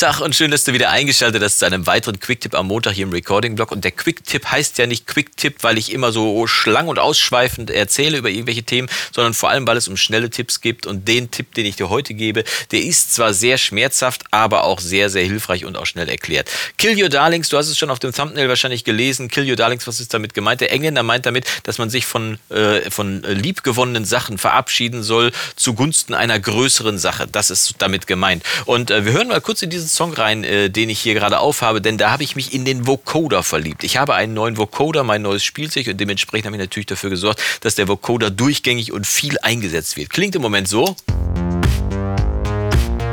Tag und schön, dass du wieder eingeschaltet hast zu einem weiteren Quicktip am Montag hier im Recording-Blog. Und der Quicktip heißt ja nicht Quicktip, weil ich immer so schlang und ausschweifend erzähle über irgendwelche Themen, sondern vor allem, weil es um schnelle Tipps geht. Und den Tipp, den ich dir heute gebe, der ist zwar sehr schmerzhaft, aber auch sehr, sehr hilfreich und auch schnell erklärt. Kill Your Darlings, du hast es schon auf dem Thumbnail wahrscheinlich gelesen. Kill Your Darlings, was ist damit gemeint? Der Engländer meint damit, dass man sich von, äh, von liebgewonnenen Sachen verabschieden soll zugunsten einer größeren Sache. Das ist damit gemeint. Und äh, wir hören mal kurz in diesen Song rein, äh, den ich hier gerade aufhabe, denn da habe ich mich in den Vocoder verliebt. Ich habe einen neuen Vocoder, mein neues Spielzeug und dementsprechend habe ich natürlich dafür gesorgt, dass der Vocoder durchgängig und viel eingesetzt wird. Klingt im Moment so.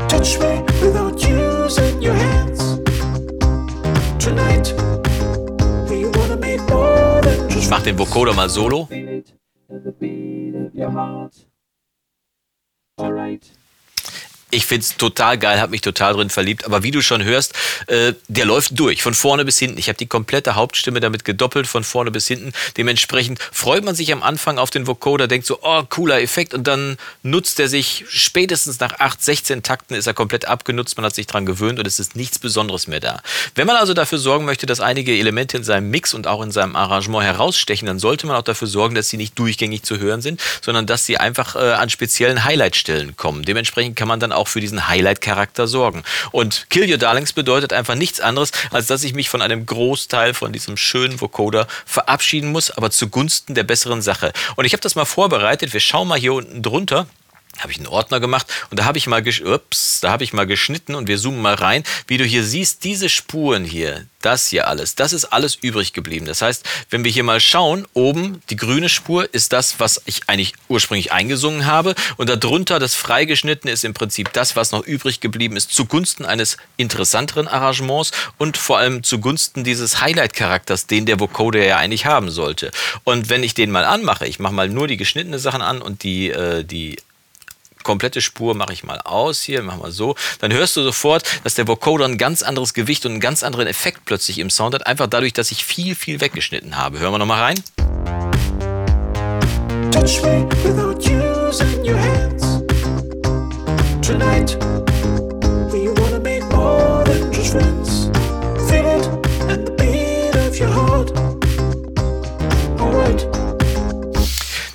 Touch me without using your hands. Tonight, ich mache den Vocoder mal solo. Alright ich finde es total geil, habe mich total drin verliebt. Aber wie du schon hörst, äh, der läuft durch, von vorne bis hinten. Ich habe die komplette Hauptstimme damit gedoppelt, von vorne bis hinten. Dementsprechend freut man sich am Anfang auf den Vocoder, denkt so, oh, cooler Effekt. Und dann nutzt er sich spätestens nach 8, 16 Takten ist er komplett abgenutzt. Man hat sich dran gewöhnt und es ist nichts Besonderes mehr da. Wenn man also dafür sorgen möchte, dass einige Elemente in seinem Mix und auch in seinem Arrangement herausstechen, dann sollte man auch dafür sorgen, dass sie nicht durchgängig zu hören sind, sondern dass sie einfach äh, an speziellen Highlightstellen kommen. Dementsprechend kann man dann auch für diesen Highlight-Charakter sorgen. Und Kill Your Darlings bedeutet einfach nichts anderes, als dass ich mich von einem Großteil von diesem schönen Vocoder verabschieden muss, aber zugunsten der besseren Sache. Und ich habe das mal vorbereitet. Wir schauen mal hier unten drunter habe ich einen Ordner gemacht und da habe ich mal ups, da habe ich mal geschnitten und wir zoomen mal rein, wie du hier siehst, diese Spuren hier, das hier alles, das ist alles übrig geblieben. Das heißt, wenn wir hier mal schauen, oben die grüne Spur ist das, was ich eigentlich ursprünglich eingesungen habe und darunter das freigeschnittene ist im Prinzip das, was noch übrig geblieben ist zugunsten eines interessanteren Arrangements und vor allem zugunsten dieses Highlight-Charakters, den der Vocoder ja eigentlich haben sollte. Und wenn ich den mal anmache, ich mache mal nur die geschnittene Sachen an und die, äh, die komplette Spur mache ich mal aus hier, machen wir so. Dann hörst du sofort, dass der Vocoder ein ganz anderes Gewicht und einen ganz anderen Effekt plötzlich im Sound hat, einfach dadurch, dass ich viel, viel weggeschnitten habe. Hören wir nochmal rein. Touch me without using your hands. Tonight,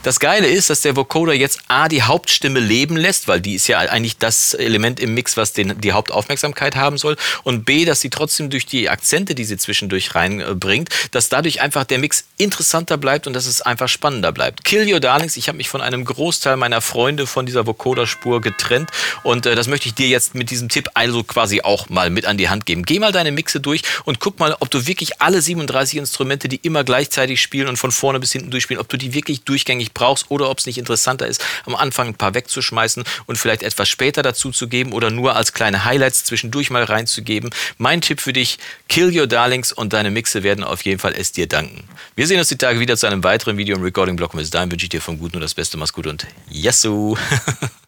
Das Geile ist, dass der Vocoder jetzt A, die Hauptstimme leben lässt, weil die ist ja eigentlich das Element im Mix, was den, die Hauptaufmerksamkeit haben soll. Und B, dass sie trotzdem durch die Akzente, die sie zwischendurch reinbringt, dass dadurch einfach der Mix interessanter bleibt und dass es einfach spannender bleibt. Kill Your Darlings, ich habe mich von einem Großteil meiner Freunde von dieser Vocoder-Spur getrennt und äh, das möchte ich dir jetzt mit diesem Tipp also quasi auch mal mit an die Hand geben. Geh mal deine Mixe durch und guck mal, ob du wirklich alle 37 Instrumente, die immer gleichzeitig spielen und von vorne bis hinten durchspielen, ob du die wirklich durchgängig brauchst oder ob es nicht interessanter ist, am Anfang ein paar wegzuschmeißen und vielleicht etwas später dazu zu geben oder nur als kleine Highlights zwischendurch mal reinzugeben. Mein Tipp für dich, kill your darlings und deine Mixe werden auf jeden Fall es dir danken. Wir sehen uns die Tage wieder zu einem weiteren Video im Recording-Blog. Bis dahin wünsche ich dir vom Guten nur das Beste. Mach's gut und Yassou!